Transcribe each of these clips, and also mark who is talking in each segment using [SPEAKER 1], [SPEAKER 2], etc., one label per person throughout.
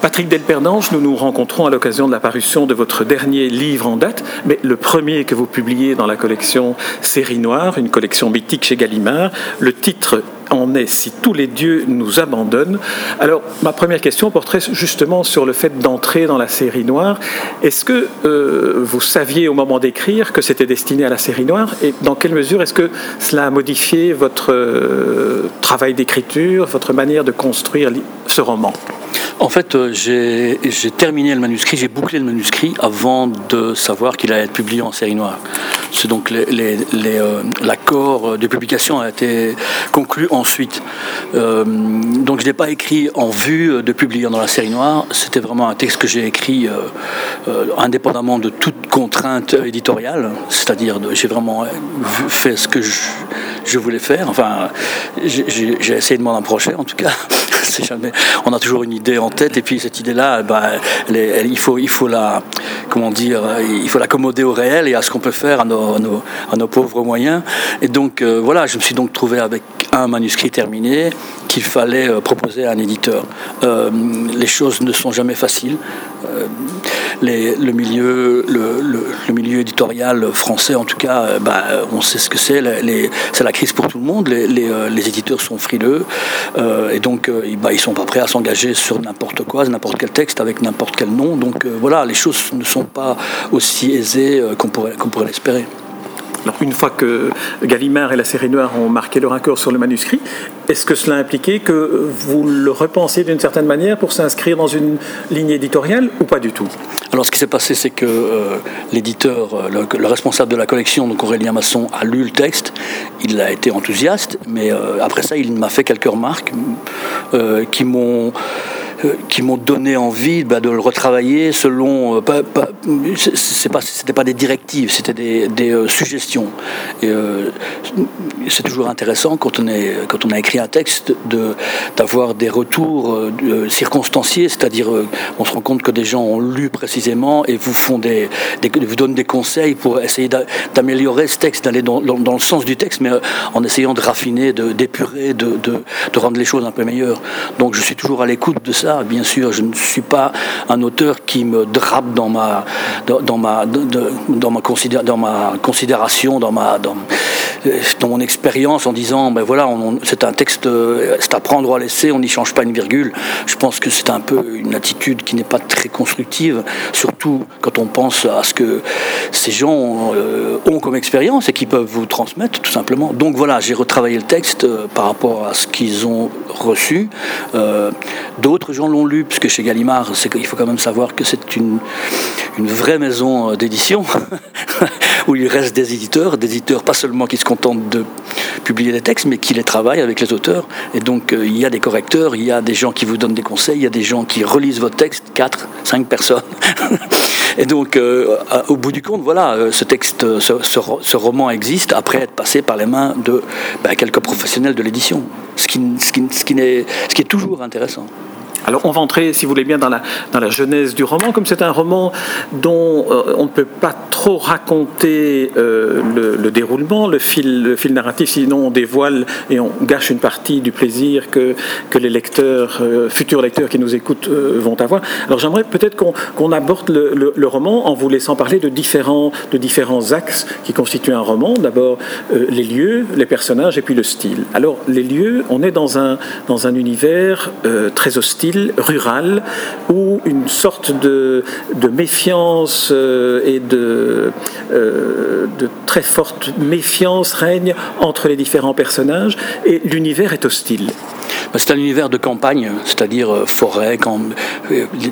[SPEAKER 1] Patrick Delperdange, nous nous rencontrons à l'occasion de la parution de votre dernier livre en date, mais le premier que vous publiez dans la collection Série Noire, une collection mythique chez Gallimard. Le titre en est si tous les dieux nous abandonnent. Alors, ma première question porterait justement sur le fait d'entrer dans la série noire. Est-ce que euh, vous saviez au moment d'écrire que c'était destiné à la série noire et dans quelle mesure est-ce que cela a modifié votre euh, travail d'écriture, votre manière de construire ce roman?
[SPEAKER 2] En fait, euh, j'ai terminé le manuscrit, j'ai bouclé le manuscrit avant de savoir qu'il allait être publié en série noire. C'est donc euh, l'accord de publication a été conclu ensuite. Euh, donc je n'ai pas écrit en vue de publier dans la série noire. C'était vraiment un texte que j'ai écrit indépendamment de toute contrainte éditoriale. C'est-à-dire, j'ai vraiment fait ce que je, voulais faire. Enfin, j'ai essayé de m'en approcher en tout cas. jamais. On a toujours une idée en tête et puis cette idée-là, il faut, il faut la, comment dire, il faut l'accommoder au réel et à ce qu'on peut faire à nos, à nos, pauvres moyens. Et donc euh, voilà, je me suis donc trouvé avec un manuscrit terminé qu'il fallait euh, proposer à un éditeur. Euh, les choses ne sont jamais faciles. Le, milieu, le, milieu éditorial français, en tout cas, bah, on sait ce que c'est. C'est la crise pour tout le monde. Les, les éditeurs sont frileux et donc bah, ils ne sont pas prêts à s'engager sur n'importe quoi, n'importe quel texte, avec n'importe quel nom. Donc euh, voilà, les choses ne sont pas aussi aisées euh, qu'on pourrait, qu'on pourrait l'espérer.
[SPEAKER 1] Alors, une fois que Gallimard et la série noire ont marqué leur accord sur le manuscrit, est-ce que cela impliquait que vous le repensiez d'une certaine manière pour s'inscrire dans une ligne éditoriale ou pas du tout?
[SPEAKER 2] Alors, ce qui s'est passé, c'est que euh, l'éditeur, euh, le, responsable de la collection, donc Aurélien Masson, a lu le texte. Il a été enthousiaste, mais euh, après ça, il m'a fait quelques remarques qui m'ont qui m'ont donné envie bah, de le retravailler selon. Euh, pas, pas, c'est pas, c'était pas des directives, c'était des, euh, suggestions. C'est toujours intéressant quand on, est, quand on a écrit un texte de, d'avoir des retours circonstanciés, c'est-à-dire on se rend compte que des gens ont lu précisément et vous font des, vous donnent des conseils pour essayer d'améliorer ce texte, d'aller dans, dans, le sens du texte, mais en essayant de raffiner, de, d'épurer, de, de, de rendre les choses un peu meilleures. Donc je suis toujours à l'écoute de ça Bien sûr, je ne suis pas un auteur qui me drape dans ma, dans, ma, dans ma, dans ma considération, dans ma, dans, dans mon expérience en disant, ben voilà, c'est un texte, c'est à prendre ou à laisser, on n'y change pas une virgule. Je pense que c'est un peu une attitude qui n'est pas très constructive, surtout quand on pense à ce que ces gens euh, ont comme expérience et qui peuvent vous transmettre tout simplement. Donc voilà, j'ai retravaillé le texte euh, par rapport à ce qu'ils ont reçu. Euh, d'autres gens l'ont lu, puisque chez Gallimard, il faut quand même savoir que c'est une, une vraie maison d'édition, où il reste des éditeurs, des éditeurs pas seulement qui se contentent publier des textes, mais qui les travaillent avec les auteurs. Et donc, euh, il y a des correcteurs, il y a des gens qui vous donnent des conseils, il y a des gens qui relisent votre texte, quatre, cinq personnes. Et donc, euh, au bout du compte, voilà, euh, ce texte, ce, roman existe après être passé par les mains de ben, quelques professionnels de l'édition, ce qui, ce, qui, ce, qui ce qui est toujours intéressant.
[SPEAKER 1] Alors on va entrer, si vous voulez bien, dans la, dans la genèse du roman, comme c'est un roman dont euh, on ne peut pas trop raconter euh, le, déroulement, le fil, le fil narratif, sinon on dévoile et on gâche une partie du plaisir que, que les lecteurs, euh, futurs lecteurs qui nous écoutent vont avoir. Alors j'aimerais peut-être qu'on aborde le, le, roman en vous laissant parler de différents, de différents axes qui constituent un roman. D'abord les lieux, les personnages et puis le style. Alors les lieux, on est dans un, dans un univers très hostile rural où une sorte de, méfiance euh, et de, euh, de très forte méfiance règne entre les différents personnages et l'univers est hostile.
[SPEAKER 2] C'est un univers de campagne, c'est-à-dire euh, forêt,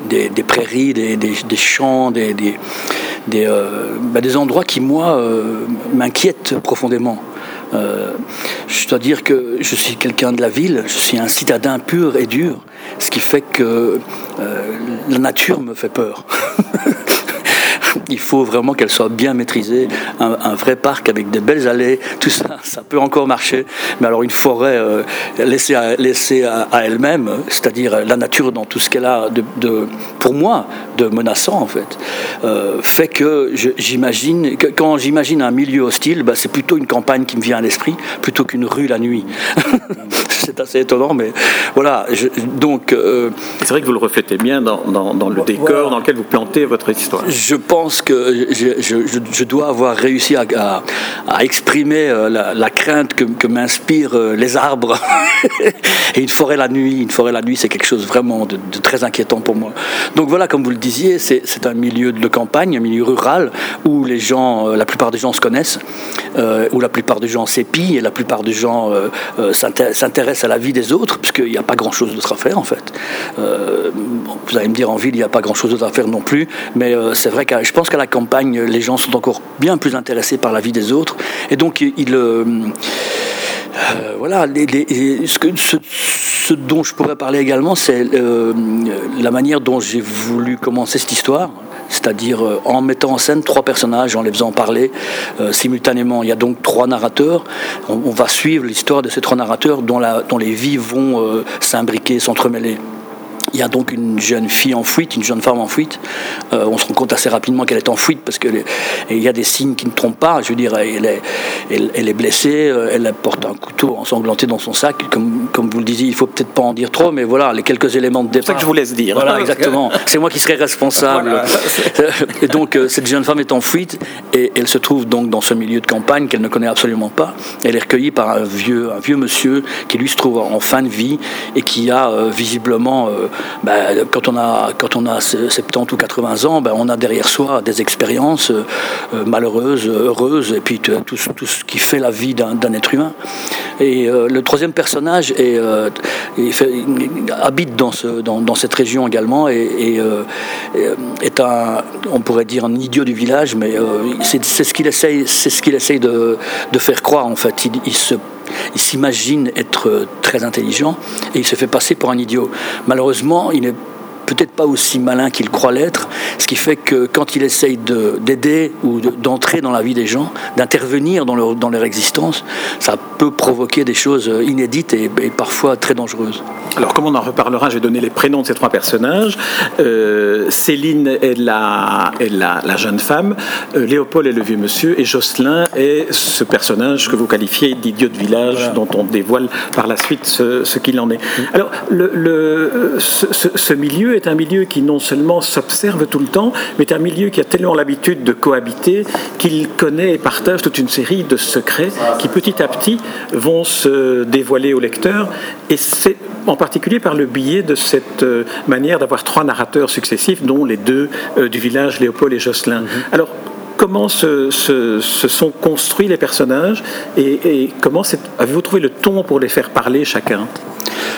[SPEAKER 2] des, prairies, des, champs, bah, des, endroits qui, moi, m'inquiètent profondément. Euh, je dois dire que je suis quelqu'un de la ville, je suis un citadin pur et dur, ce qui fait que euh, la nature me fait peur. il faut vraiment qu'elle soit bien maîtrisée. Un, vrai parc avec des belles allées, tout ça, ça peut encore marcher. Mais alors une forêt euh, laissée à, laissée à, elle-même, c'est-à-dire la nature dans tout ce qu'elle a de, pour moi, de menaçant en fait, euh, fait que j'imagine, quand j'imagine un milieu hostile, bah, c'est plutôt une campagne qui me vient à l'esprit, plutôt qu'une rue la nuit. c'est assez étonnant, mais voilà. donc.
[SPEAKER 1] Euh, c'est vrai que vous le reflétez bien dans, dans, le décor dans lequel vous plantez votre histoire.
[SPEAKER 2] Je pense que je, dois avoir réussi à, exprimer euh, la, crainte que, que m'inspirent euh, les arbres et une forêt la nuit. Une forêt la nuit, c'est quelque chose vraiment de, très inquiétant pour moi. Donc voilà, comme vous le disiez, c'est un milieu de campagne, un milieu rural où les gens, la plupart des gens se connaissent, où la plupart des gens s'épient et la plupart des gens s'intéressent à la vie des autres, puisqu'il n'y a pas grand-chose d'autre à faire en fait. Euh, vous allez me dire en ville, il n'y a pas grand-chose d'autre à faire non plus, mais euh, c'est vrai que je pense qu'à la campagne, les gens sont encore bien plus intéressés par la vie des autres, et donc ils... Euh, voilà, ce, que, ce, dont je pourrais parler également, c'est la manière dont j'ai voulu commencer cette histoire c'est-à-dire euh, en mettant en scène trois personnages, en les faisant parler euh, simultanément. Il y a donc trois narrateurs. On, va suivre l'histoire de ces trois narrateurs dont, dont les vies vont euh, s'imbriquer, s'entremêler. Il y a donc une jeune fille en fuite, une jeune femme en fuite. Euh, on se rend compte assez rapidement qu'elle est en fuite parce qu'il y a des signes qui ne trompent pas. Je veux dire, elle est, elle, est blessée, euh, elle porte un couteau ensanglanté dans son sac. Comme, comme vous le disiez, il faut peut-être pas en dire trop, mais voilà, les quelques éléments de départ.
[SPEAKER 1] C'est ça que je vous laisse dire.
[SPEAKER 2] Voilà, exactement. C'est moi qui serais responsable. Et donc, euh, cette jeune femme est en fuite et elle se trouve donc dans ce milieu de campagne qu'elle ne connaît absolument pas. Elle est recueillie par un vieux, un vieux monsieur qui lui se trouve en fin de vie et qui a visiblement ben, quand, on a, quand on a 70 ou 80 ans, ben, on a derrière soi des expériences euh, malheureuses, heureuses, et puis tout, tout, ce qui fait la vie d'un être humain. Et euh, le troisième personnage euh, habite dans, ce, dans, dans, cette région également et, est un, on pourrait dire, un idiot du village, mais c'est ce qu'il essaye, ce qu'il essaye de, faire croire en fait. Il s'imagine être très intelligent et il se fait passer pour un idiot. Malheureusement, il n'est peut-être pas aussi malin qu'il croit l'être, ce qui fait que quand il essaye d'aider ou d'entrer dans la vie des gens, d'intervenir dans leur, dans leur existence, ça peut provoquer des choses inédites et, parfois très dangereuses.
[SPEAKER 1] Alors comme on en reparlera, j'ai donné les prénoms de ces trois personnages. Euh, Céline est, la, est la, la jeune femme, euh, Léopold est le vieux monsieur et Jocelyn est ce personnage que vous qualifiez d'idiot de village dont on dévoile par la suite ce, ce qu'il en est. Alors le, le, ce, ce milieu est un milieu qui non seulement s'observe tout le temps, mais est un milieu qui a tellement l'habitude de cohabiter qu'il connaît et partage toute une série de secrets qui petit à petit vont se dévoiler au lecteur. Et c'est en particulier par le biais de cette euh, manière d'avoir trois narrateurs successifs, dont les deux euh, du village, Léopold et Jocelyn. Mhm. Alors, comment se, sont construits les personnages et, comment avez-vous trouvé le ton pour les faire parler chacun?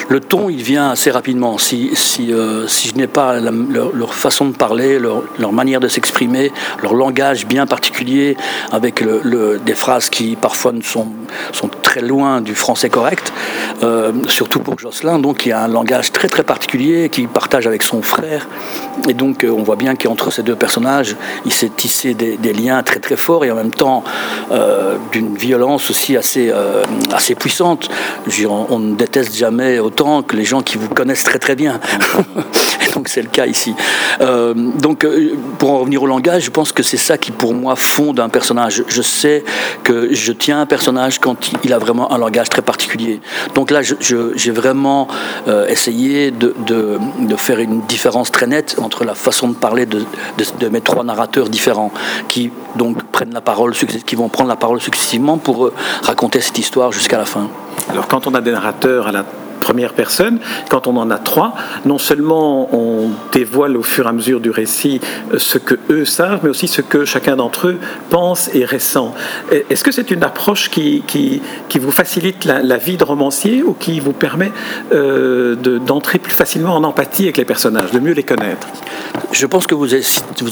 [SPEAKER 2] Le ton, il vient assez rapidement. Si, si, euh, je n'ai pas leur, façon de parler, leur, manière de s'exprimer, leur langage bien particulier, avec des phrases qui parfois sont, sont très loin du français correct, euh, surtout pour Jocelyn, donc y a un langage très très particulier qu'il partage avec son frère. Et donc euh, on voit bien qu'entre ces deux personnages, il s'est tissé des, liens très très forts et en même temps d'une violence aussi assez, assez puissante. on, ne déteste jamais autant que les gens qui vous connaissent très très bien. Donc c'est le cas ici. Euh, donc euh, pour en revenir au langage, je pense que c'est ça qui pour moi fonde un personnage. Je sais que je tiens un personnage quand il a vraiment un langage très particulier. Donc là, j'ai vraiment euh, essayé de, faire une différence très nette entre la façon de parler de, de, mes trois narrateurs différents qui donc prennent la parole, qui vont prendre la parole successivement pour raconter cette histoire jusqu'à la fin.
[SPEAKER 1] Alors quand on a des narrateurs à la première personne. Quand on en a trois, non seulement on dévoile au fur et à mesure du récit euh, ce que eux savent, mais aussi ce que chacun d'entre eux pense et ressent. Est-ce que c'est une approche qui, qui, qui vous facilite la, vie de romancier ou qui vous permet euh, d'entrer plus facilement en empathie avec les personnages, de mieux les connaître?
[SPEAKER 2] Je pense que vous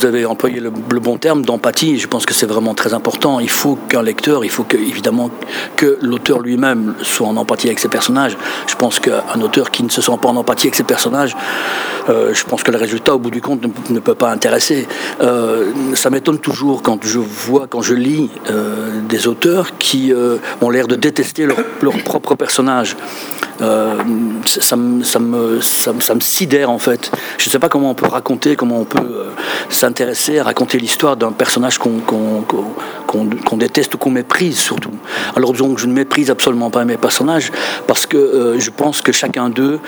[SPEAKER 2] avez, employé le, bon terme d'empathie. Je pense que c'est vraiment très important. Il faut qu'un lecteur, il faut que, évidemment que l'auteur lui-même soit en empathie avec ses personnages. Je pense qu'un auteur qui ne se sent pas en empathie avec ses personnages, euh, je pense que le résultat, au bout du compte, ne, peut pas intéresser. Euh, ça m'étonne toujours quand je vois, quand je lis euh, des auteurs qui ont l'air de détester leur, leur propre personnage. Ça, me, ça, me, ça, sidère en fait. Je ne sais pas comment on peut raconter, comment on peut s'intéresser à raconter l'histoire d'un personnage qu'on qu'on déteste ou qu'on méprise surtout. Alors donc je ne méprise absolument pas mes personnages parce que je pense que chacun d'eux,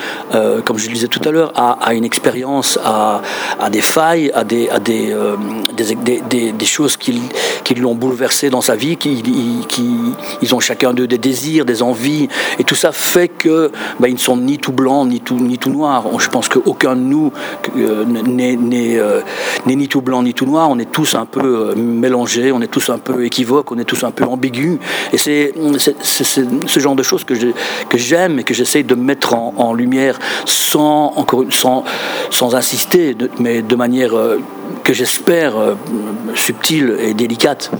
[SPEAKER 2] comme je le disais tout à l'heure, a, une expérience, a, des failles, a des, des, choses qui, l'ont bouleversé dans sa vie, qui, ils ont chacun d'eux des désirs, des envies, et tout ça fait que bah, ils ne sont ni tout blancs ni tout, ni noirs. Je pense qu'aucun de nous euh, euh, n'est ni tout blanc ni tout noir. On est tous un peu euh, mélangés, on est tous un peu équivoques, on est tous un peu ambigus. Et c'est ce genre de choses que j'aime et que j'essaye de mettre en, lumière sans, encore, sans, sans insister, mais de manière que j'espère subtile et délicate.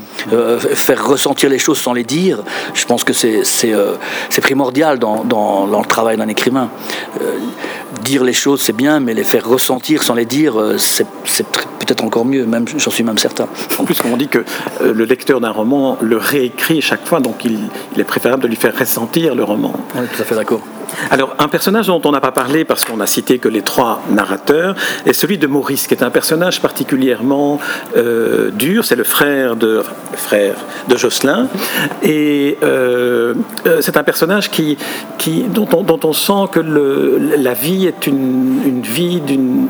[SPEAKER 2] faire ressentir les choses sans les dire, je pense que c'est primordial dans, dans dans le travail d'un écrivain. Euh, dire les choses, c'est bien, mais les faire ressentir sans les dire, euh, c'est peut-être encore mieux, même j'en suis même certain.
[SPEAKER 1] En plus, on dit que euh, le lecteur d'un roman le réécrit chaque fois, donc il, il, est préférable de lui faire ressentir le roman.
[SPEAKER 2] On est tout à fait d'accord.
[SPEAKER 1] Alors, un personnage dont on n'a pas parlé parce qu'on n'a cité que les trois narrateurs est celui de Maurice, qui est un personnage particulièrement euh, dur. C'est le frère de, frère de Jocelyn. Et euh, euh, c'est un personnage qui, qui, dont, on, dont on sent que le, la vie est une, une vie d'une,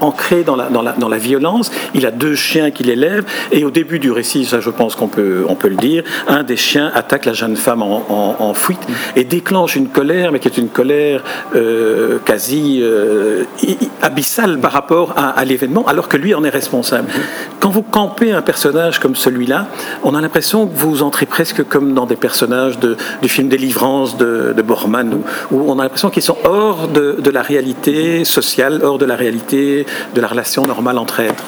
[SPEAKER 1] ancrée dans la, dans, la, dans la violence. Il a deux chiens qu'il élève. Et au début du récit, ça je pense qu'on peut, on peut le dire, un des chiens attaque la jeune femme en, fuite et déclenche une colère, qui est une colère euh, quasi euh, abyssale par rapport à, l'événement, alors que lui en est responsable. Quand vous campez un personnage comme celui-là, on a l'impression que vous entrez presque comme dans des personnages de, du film Délivrance de, de Bormann, où, on a l'impression qu'ils sont hors de, de la réalité sociale, hors de la réalité de la relation normale entre êtres.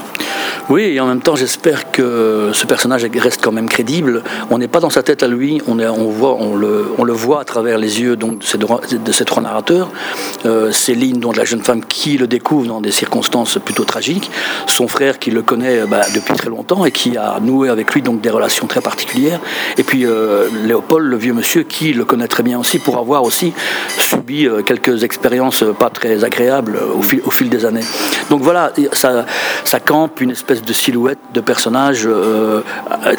[SPEAKER 2] Oui, et en même temps, j'espère que ce personnage reste quand même crédible. On n'est pas dans sa tête à lui, on, voit, on, le, voit à travers les yeux donc, de, ces, de trois narrateurs. Euh, Céline, dont la jeune femme qui le découvre dans des circonstances plutôt tragiques, son frère qui le connaît bah, depuis très longtemps et qui a noué avec lui donc des relations très particulières. Et puis euh, Léopold, le vieux monsieur, qui le connaît très bien aussi pour avoir aussi subi euh, quelques expériences pas très agréables au fil, des années. Donc voilà, ça campe une espèce de silhouette de personnage euh,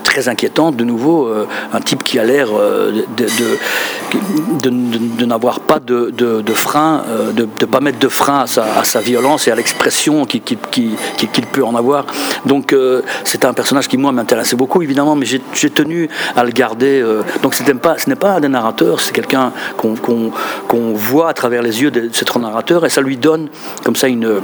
[SPEAKER 2] très inquiétante, de nouveau, euh, un type qui a l'air euh, de, de, n'avoir pas de, frein, de ne pas mettre de frein à sa, violence et à l'expression qu'il qui, qui, peut en avoir. Donc c'est un personnage qui, moi, m'intéressait beaucoup, évidemment, mais j'ai tenu à le garder. donc pas, ce n'est pas un des narrateurs, c'est quelqu'un qu'on voit à travers les yeux de ces trois narrateurs, et ça lui donne comme ça une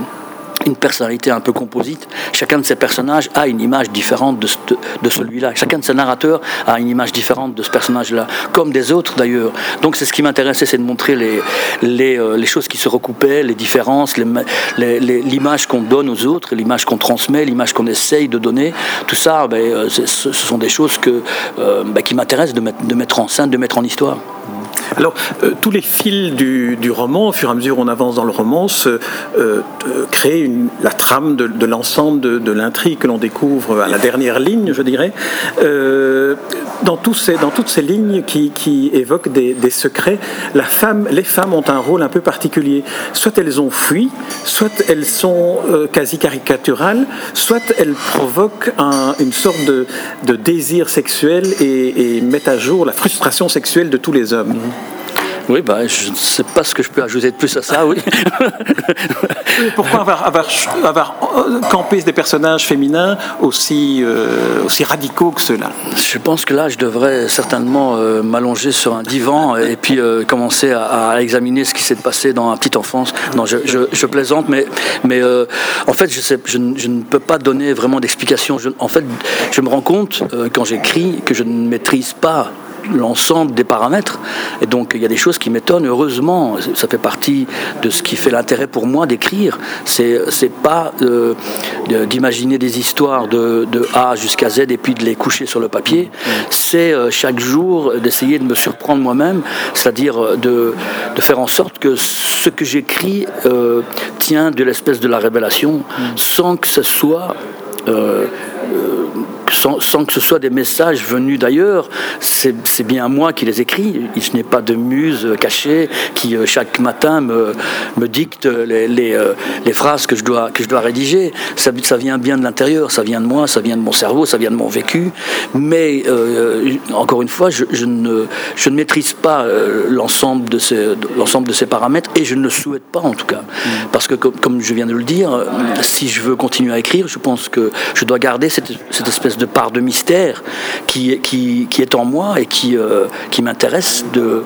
[SPEAKER 2] une personnalité un peu composite. Chacun de ces personnages a une image différente de, celui-là. Chacun de ces narrateurs a une image différente de ce personnage-là, comme des autres d'ailleurs. Donc c'est ce qui m'intéressait, c'est de montrer les, euh, choses qui se recoupaient, les différences, l'image qu'on donne aux autres, l'image qu'on transmet, l'image qu'on essaye de donner. Tout ça, ben, euh, ce sont des choses euh, ben, qui m'intéressent de de mettre en scène, de mettre en histoire.
[SPEAKER 1] Alors, euh, tous les fils du, roman, au fur et à mesure où on avance dans le roman, se, euh, créent la trame de, l'ensemble de, l'intrigue que l'on découvre à la dernière ligne, je dirais. Euh, dans, tous ces, dans, toutes ces lignes qui, évoquent des, secrets, la femme, les femmes ont un rôle un peu particulier. Soit elles ont fui, soit elles sont quasi caricaturales, soit elles provoquent une sorte de, désir sexuel et, et mettent à jour la frustration sexuelle de tous les hommes.
[SPEAKER 2] Oui, bah, je ne sais pas ce que je peux ajouter de plus à ça, oui.
[SPEAKER 1] Pourquoi avoir, avoir, euh, campé des personnages féminins aussi, euh, aussi radicaux que ceux-là?
[SPEAKER 2] Je pense que là, je devrais certainement euh, m'allonger sur un divan et puis commencer à, examiner ce qui s'est passé dans ma petite enfance. Non, je, je, plaisante, mais, mais en fait, je, sais, je, ne peux pas donner vraiment d'explication. En fait, je me rends compte, quand j'écris, que je ne maîtrise pas l'ensemble des paramètres. Et donc il y a des choses qui m'étonnent, heureusement. Ça fait partie de ce qui fait l'intérêt pour moi d'écrire. C'est, c'est pas euh, d'imaginer des histoires de, de A jusqu'à Z et puis de les coucher sur le papier. C'est euh, chaque jour d'essayer de me surprendre moi-même, c'est-à-dire euh, de, de, faire en sorte que ce que j'écris tient de l'espèce de la révélation sans que ce soit sans, que ce soit des messages venus d'ailleurs. C'est bien moi qui les écris. Je n'ai pas de muse cachée qui euh, chaque matin me, me dicte les, les, euh, les, phrases que je dois, que je dois rédiger. Ça, ça vient bien de l'intérieur, ça vient de moi, ça vient de mon cerveau, ça vient de mon vécu. Mais euh, encore une fois, je, je, ne, je ne maîtrise pas l'ensemble de, ces, l'ensemble de ces paramètres et je ne le souhaite pas en tout cas. Mm. Parce que comme, comme, je viens de le dire, si je veux continuer à écrire, je pense que je dois garder cette, cette espèce de part de mystère qui, qui, qui est en moi et qui, euh, qui m'intéresse de,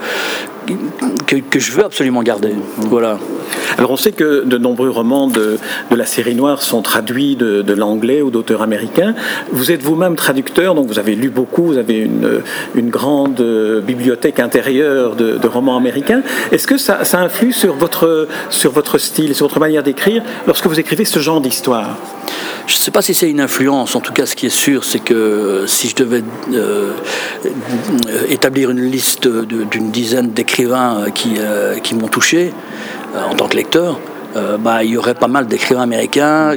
[SPEAKER 2] que, que, je veux absolument garder. Voilà.
[SPEAKER 1] Alors on sait que de nombreux romans de, de la série noire sont traduits de, de l'anglais ou d'auteurs américains. Vous êtes vous-même traducteur, donc vous avez lu beaucoup, vous avez une, une grande bibliothèque intérieure de, de romans américains. Est-ce que ça, ça, influe sur votre, sur votre style, sur votre manière d'écrire lorsque vous écrivez ce genre d'histoire?
[SPEAKER 2] Je ne sais pas si c'est une influence. En tout cas, ce qui est sûr, c'est que si je devais euh, établir une liste d'une dizaine d'écrivains qui, euh, qui m'ont touché euh, en tant que lecteur, euh, bah, il y aurait pas mal d'écrivains américains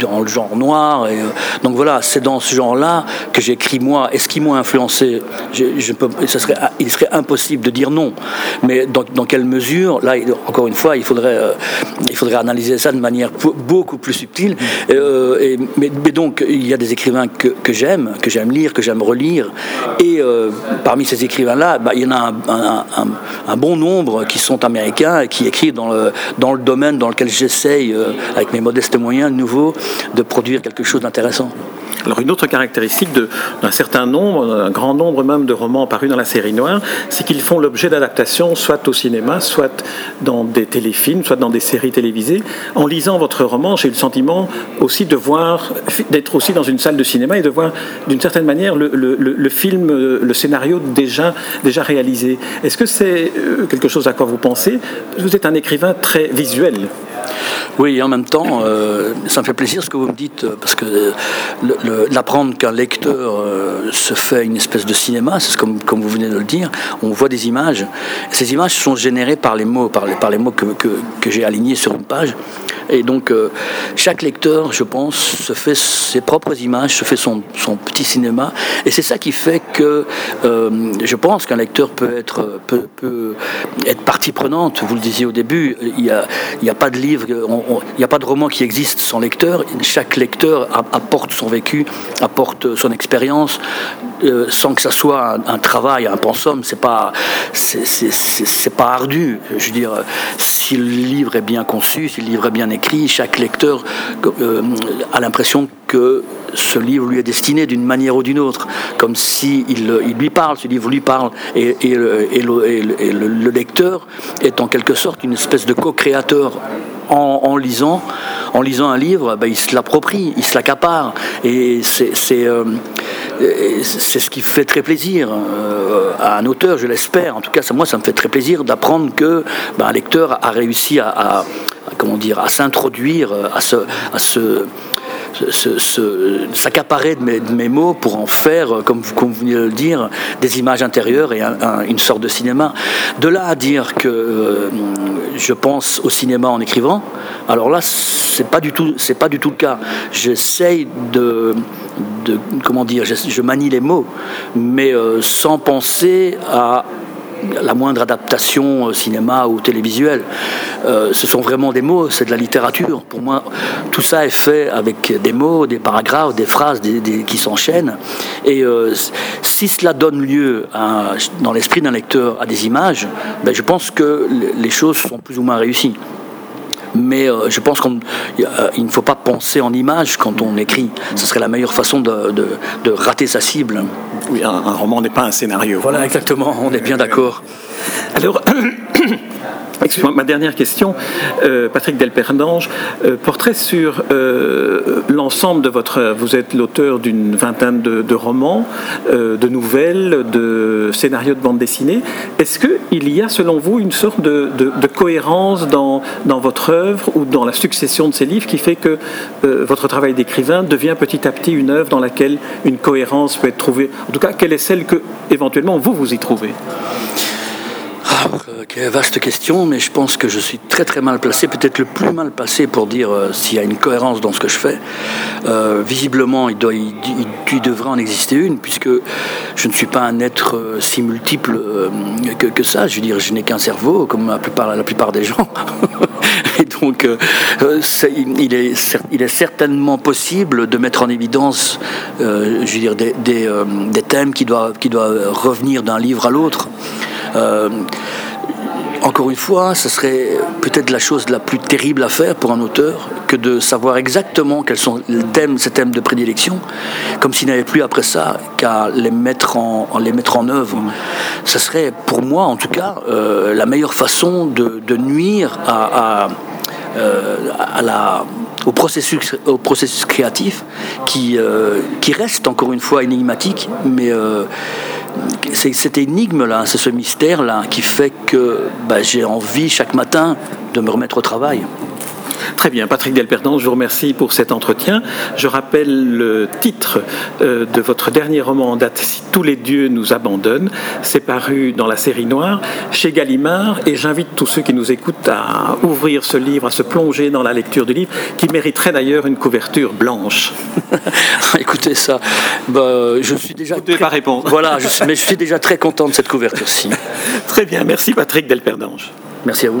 [SPEAKER 2] dans le genre noir. Et, euh, donc voilà, c'est dans ce genre-là que j'écris moi. Est-ce qu'ils m'ont influencé serait, Il serait impossible de dire non. Mais dans, quelle mesure Là, encore une fois, il faudrait, euh, il faudrait analyser ça de manière beaucoup plus subtile. Mais, donc, il y a des écrivains que, j'aime, que j'aime lire, que j'aime relire. Et parmi ces écrivains-là, bah, il y en a un, bon nombre qui sont américains et qui écrivent dans le, dans le domaine dans lequel j'essaye, euh, avec mes modestes moyens nouveaux, de produire quelque chose d'intéressant.
[SPEAKER 1] Alors une autre caractéristique d'un certain nombre, un grand nombre même de romans parus dans la série noire, c'est qu'ils font l'objet d'adaptations soit au cinéma, soit dans des téléfilms, soit dans des séries télévisées. En lisant votre roman, j'ai eu le sentiment aussi de voir, d'être aussi dans une salle de cinéma et de voir d'une certaine manière le, le, film, le scénario déjà, déjà réalisé. Est-ce que c'est euh, quelque chose à quoi vous pensez? Vous êtes un écrivain très visuel.
[SPEAKER 2] Oui, en même temps, euh, ça me fait plaisir ce que vous me dites, parce que l'apprendre qu'un lecteur euh, se fait une espèce de cinéma, c'est comme, comme vous venez de le dire, on voit des images. Ces images sont générées par les mots, par les, mots que j'ai alignés sur une page. Et donc, euh, chaque lecteur, je pense, se fait ses propres images, se fait son, petit cinéma. Et c'est ça qui fait que euh, je pense qu'un lecteur peut être, peut, être partie prenante. Vous le disiez au début, il n'y a, a pas de livre, il n'y a pas de roman qui existe sans lecteur. Chaque lecteur apporte son vécu, apporte son expérience, euh, sans que ça soit un, travail, un pensum. C'est pas, pas ardu. Je veux dire, si le livre est bien conçu, si le livre est bien écrit, chaque lecteur euh, a l'impression que ce livre lui est destiné d'une manière ou d'une autre, comme si il, il, lui parle, ce livre lui parle, et, et, le, le, lecteur est en quelque sorte une espèce de co-créateur en, lisant, en lisant un livre, ben, il se l'approprie, il se l'accapare, et c'est euh, ce qui fait très plaisir euh, à un auteur, je l'espère. En tout cas, ça, moi, ça me fait très plaisir d'apprendre que ben, un lecteur a réussi à, comment à s'introduire, à se, à se s'accaparer de mes, mots pour en faire, comme, comme vous venez de le dire, des images intérieures et un, un, une sorte de cinéma. De là à dire que euh, je pense au cinéma en écrivant, alors là, c'est pas pas du tout le cas. J'essaye de, comment dire, je, je, manie les mots, mais euh, sans penser à la moindre adaptation cinéma ou télévisuelle. Euh, ce sont vraiment des mots, c'est de la littérature. Pour moi, tout ça est fait avec des mots, des paragraphes, des phrases qui s'enchaînent. Et euh, si cela donne lieu dans l'esprit d'un lecteur à des images, ben, je pense que les choses sont plus ou moins réussies mais euh, je pense qu'il euh, ne faut pas penser en images quand on écrit. Ce serait la meilleure façon de, de, de rater sa cible.
[SPEAKER 1] Oui, un, un roman n'est pas un scénario.
[SPEAKER 2] Voilà, exactement, on est bien d'accord.
[SPEAKER 1] Alors, ma dernière question, euh, Patrick Delperdange, euh, portrait sur euh, l'ensemble de votre Vous êtes l'auteur d'une vingtaine de, romans, de nouvelles, de scénarios de bande dessinée. Est-ce qu'il y a, selon vous, une sorte de, cohérence dans, dans, votre œuvre ou dans la succession de ces livres qui fait que votre travail d'écrivain devient petit à petit une œuvre dans laquelle une cohérence peut être trouvée? En tout cas, quelle est celle que, éventuellement, vous, vous y trouvez?
[SPEAKER 2] Quelle vaste question, mais je pense que je suis très très mal placé, peut-être le plus mal placé pour dire euh, s'il y a une cohérence dans ce que je fais. Euh, visiblement, il, doit, il, devrait en exister une, puisque je ne suis pas un être euh, si multiple que, ça. Je veux dire, je n'ai qu'un cerveau, comme la plupart, la plupart des gens. Et donc, il, est, il est certainement possible de mettre en évidence, je veux dire, des, thèmes qui qui doivent revenir d'un livre à l'autre. Euh, encore une fois, ce serait peut-être la chose la plus terrible à faire pour un auteur que de savoir exactement quels sont les thèmes, ces thèmes de prédilection, comme s'il n'avait plus après ça qu'à les mettre en, les mettre en œuvre. Ce serait, pour moi en tout cas, euh, la meilleure façon de, nuire euh, au, processus, au processus créatif qui, qui reste encore une fois énigmatique, mais c'est cette énigme-là, c'est ce mystère-là qui fait que bah, j'ai envie chaque matin de me remettre au travail.
[SPEAKER 1] Très bien, Patrick Delperdant, je vous remercie pour cet entretien. Je rappelle le titre euh, de votre dernier roman en date, Si tous les dieux nous abandonnent. C'est paru dans la série Noire chez Gallimard et j'invite tous ceux qui nous écoutent à ouvrir ce livre, à se plonger dans la lecture du livre, qui mériterait d'ailleurs une couverture blanche.
[SPEAKER 2] Écoutez ça, bah, je suis déjà.
[SPEAKER 1] Vous ne pas répondre.
[SPEAKER 2] Voilà, je, mais je suis déjà très content de cette couverture-ci.
[SPEAKER 1] Très bien, merci Patrick Delperdange.
[SPEAKER 2] Merci à vous.